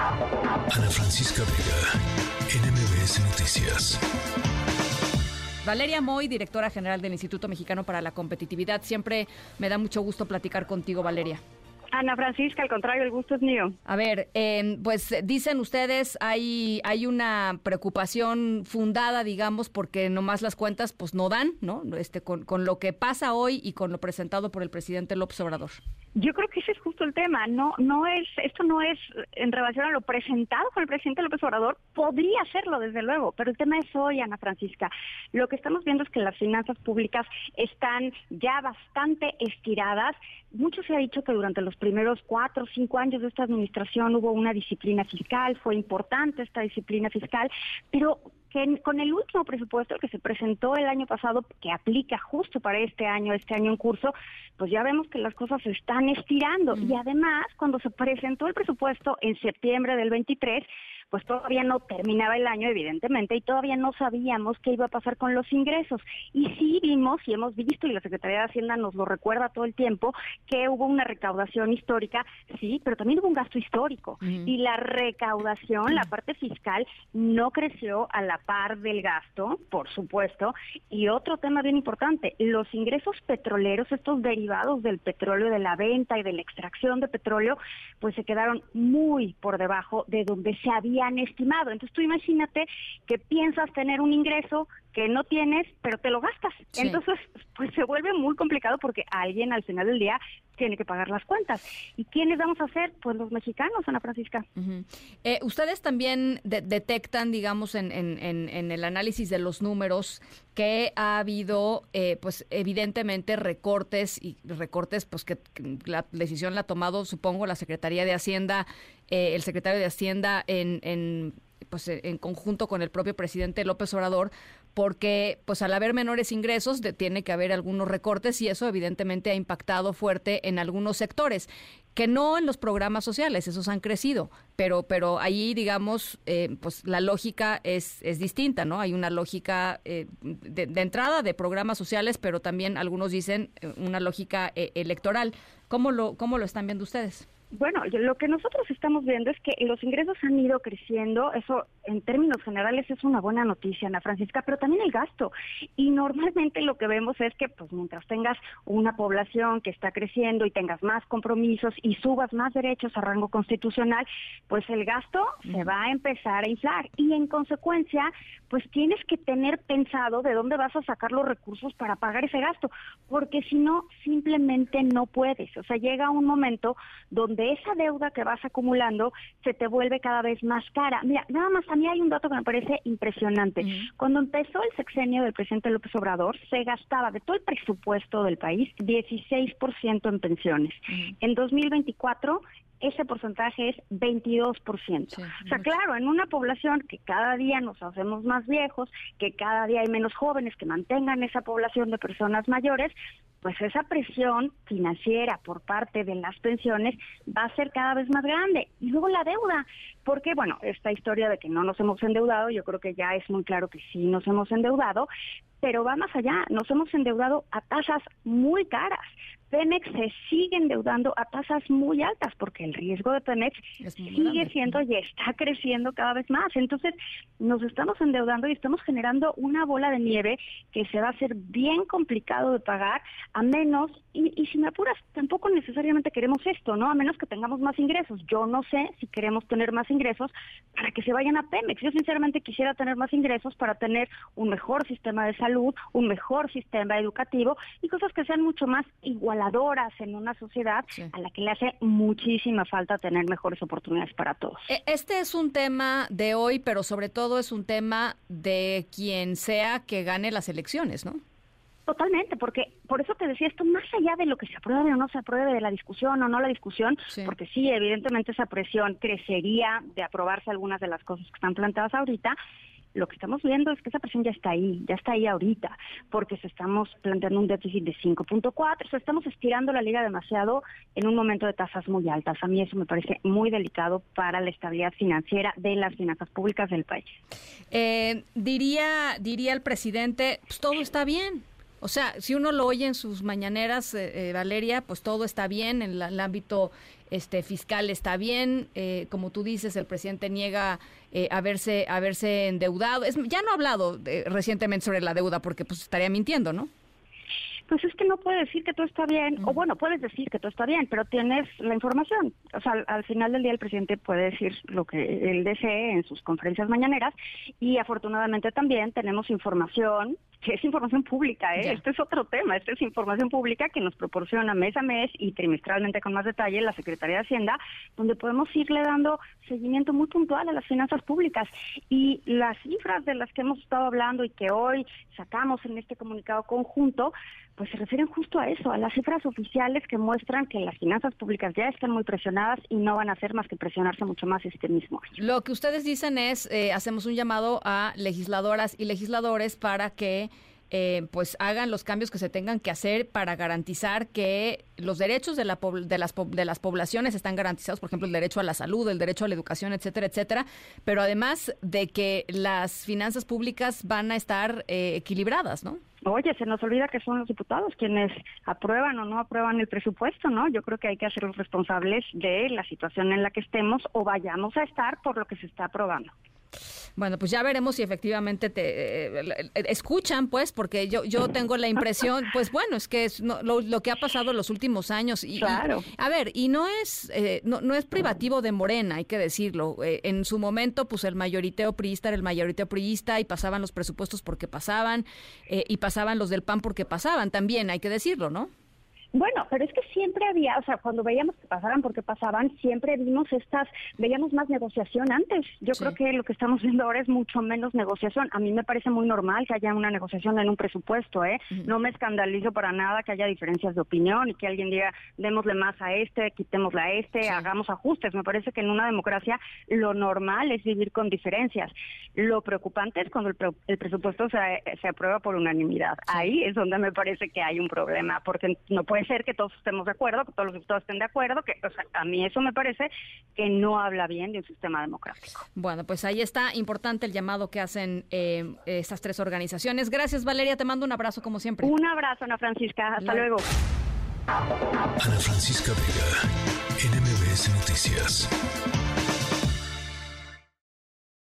Ana Francisca Vega, NMBS Noticias. Valeria Moy, directora general del Instituto Mexicano para la Competitividad. Siempre me da mucho gusto platicar contigo, Valeria. Ana Francisca, al contrario, el gusto es mío. A ver, pues dicen ustedes, hay, hay una preocupación fundada, digamos, porque nomás las cuentas pues no dan, ¿no? Este, con, con lo que pasa hoy y con lo presentado por el presidente López Obrador. Yo creo que ese es justo el tema. No, no es, esto no es en relación a lo presentado por el presidente López Obrador. Podría serlo, desde luego, pero el tema es hoy, Ana Francisca. Lo que estamos viendo es que las finanzas públicas están ya bastante estiradas. Mucho se ha dicho que durante los primeros cuatro o cinco años de esta administración hubo una disciplina fiscal, fue importante esta disciplina fiscal, pero que con el último presupuesto que se presentó el año pasado, que aplica justo para este año, este año en curso, pues ya vemos que las cosas se están estirando. Y además, cuando se presentó el presupuesto en septiembre del 23, pues todavía no terminaba el año, evidentemente, y todavía no sabíamos qué iba a pasar con los ingresos. Y sí vimos y hemos visto, y la Secretaría de Hacienda nos lo recuerda todo el tiempo, que hubo una recaudación histórica, sí, pero también hubo un gasto histórico. Y la recaudación, la parte fiscal, no creció a la par del gasto, por supuesto. Y otro tema bien importante, los ingresos petroleros, estos derivados del petróleo, de la venta y de la extracción de petróleo, pues se quedaron muy por debajo de donde se había han estimado. Entonces tú imagínate que piensas tener un ingreso que no tienes, pero te lo gastas. Entonces, pues se vuelve muy complicado porque alguien al final del día tiene que pagar las cuentas. ¿Y quiénes vamos a hacer? Pues los mexicanos, Ana Francisca. Eh, ustedes también detectan, digamos, en, en, el análisis de los números que ha habido, eh, pues evidentemente recortes y recortes, pues que, la decisión la ha tomado, supongo, la Secretaría de Hacienda, eh, el secretario de Hacienda en, en pues en conjunto con el propio presidente López Obrador porque pues al haber menores ingresos tiene que haber algunos recortes y eso evidentemente ha impactado fuerte en algunos sectores que no en los programas sociales, esos han crecido, pero, pero ahí, digamos, eh, pues la lógica es, es distinta, ¿no? Hay una lógica eh, de, entrada de programas sociales, pero también algunos dicen eh, una lógica electoral. ¿Cómo lo, ¿Cómo lo están viendo ustedes? Bueno, lo que nosotros estamos viendo es que los ingresos han ido creciendo, eso en términos generales es una buena noticia, Ana Francisca, pero también el gasto. Y normalmente lo que vemos es que pues mientras tengas una población que está creciendo y tengas más compromisos y subas más derechos a rango constitucional, pues el gasto se va a empezar a inflar y en consecuencia, pues tienes que tener pensado de dónde vas a sacar los recursos para pagar ese gasto, porque si no simplemente no puedes. O sea, llega un momento donde de esa deuda que vas acumulando se te vuelve cada vez más cara. Mira, nada más a mí hay un dato que me parece impresionante. Cuando empezó el sexenio del presidente López Obrador, se gastaba de todo el presupuesto del país 16% en pensiones. En 2024 ese porcentaje es 22%. o sea, claro, en una población que cada día nos hacemos más viejos, que cada día hay menos jóvenes que mantengan esa población de personas mayores, pues esa presión financiera por parte de las pensiones va a ser cada vez más grande. Y luego la deuda, porque bueno, esta historia de que no nos hemos endeudado, yo creo que ya es muy claro que sí nos hemos endeudado, pero va más allá, nos hemos endeudado a tasas muy caras. Pemex se sigue endeudando a tasas muy altas porque el riesgo de Pemex sigue siendo y está creciendo cada vez más. Entonces, nos estamos endeudando y estamos generando una bola de nieve que se va a hacer bien complicado de pagar, a menos, y, y si me apuras, tampoco necesariamente queremos esto, ¿no? A menos que tengamos más ingresos. Yo no sé si queremos tener más ingresos para que se vayan a Pemex. Yo sinceramente quisiera tener más ingresos para tener un mejor sistema de salud, un mejor sistema educativo y cosas que sean mucho más igual en una sociedad a la que le hace muchísima falta tener mejores oportunidades para todos. E, este es un tema de hoy, pero sobre todo es un tema de quien sea que gane las elecciones, ¿no? Totalmente, porque por eso te decía esto, más allá de lo que se apruebe o no se apruebe de la discusión o no la discusión, porque sí, evidentemente esa presión crecería de aprobarse algunas de las cosas que están planteadas ahorita, lo que estamos viendo es que esa presión ya está ahí, ya está ahí ahorita, porque se estamos planteando un déficit de 5.4, o sea, estamos estirando la liga demasiado en un momento de tasas muy altas. A mí eso me parece muy delicado para la estabilidad financiera de las finanzas públicas del país. Eh, diría, diría el presidente, pues todo está bien O sea, si uno lo oye en sus mañaneras, eh, eh, Valeria, pues todo está bien, en el ámbito este fiscal está bien, eh, como tú dices, el presidente niega haberse haberse endeudado. Es, ya no ha hablado recientemente sobre la deuda porque pues estaría mintiendo, ¿no? Pues es que no puede decir que todo está bien, o bueno, puedes decir que todo está bien, pero tienes la información. O sea, al, final del día el presidente puede decir lo que él desee en sus conferencias mañaneras y afortunadamente también tenemos información que es información pública, ¿eh? Este es otro tema, esta es información pública que nos proporciona mes a mes y trimestralmente con más detalle la Secretaría de Hacienda, donde podemos irle dando seguimiento muy puntual a las finanzas públicas. Y las cifras de las que hemos estado hablando y que hoy sacamos en este comunicado conjunto, pues se refieren justo a eso, a las cifras oficiales que muestran que las finanzas públicas ya están muy presionadas y no van a hacer más que presionarse mucho más este mismo año. Lo que ustedes dicen es, eh, hacemos un llamado a legisladoras y legisladores para que eh, pues hagan los cambios que se tengan que hacer para garantizar que los derechos de, la, de, las, de las poblaciones están garantizados, por ejemplo, el derecho a la salud, el derecho a la educación, etcétera, etcétera, pero además de que las finanzas públicas van a estar eh, equilibradas, ¿no? Oye, se nos olvida que son los diputados quienes aprueban o no aprueban el presupuesto, ¿no? Yo creo que hay que hacerlos responsables de la situación en la que estemos o vayamos a estar por lo que se está aprobando. Bueno, pues ya veremos si efectivamente te eh, escuchan, pues, porque yo yo tengo la impresión, pues bueno, es que es lo, que ha pasado en los últimos años. Y, claro. a ver, y no es eh, no, no es privativo de Morena, hay que decirlo. Eh, en su momento, pues el mayoriteo priista era el mayoriteo priista y pasaban los presupuestos porque pasaban y pasaban los del PAN porque pasaban, también hay que decirlo, ¿no? Bueno, pero es que siempre había, o sea, cuando veíamos que pasaran porque pasaban, siempre vimos estas, veíamos más negociación antes. Yo creo que lo que estamos viendo ahora es mucho menos negociación. A mí me parece muy normal que haya una negociación en un presupuesto, ¿eh? No me escandalizo para nada que haya diferencias de opinión y que alguien diga, démosle más a este, quitémosle a este, hagamos ajustes. Me parece que en una democracia lo normal es vivir con diferencias. Lo preocupante es cuando el, presupuesto se, se, aprueba por unanimidad. Ahí es donde me parece que hay un problema, porque no puede ser que todos estemos de acuerdo, que todos los diputados estén de acuerdo, que a mí eso me parece que no habla bien de un sistema democrático. Bueno, pues ahí está importante el llamado que hacen eh, estas tres organizaciones. Gracias, Valeria, te mando un abrazo como siempre. Un abrazo, Ana Francisca, hasta luego. Ana Francisca Vega, NMBS Noticias.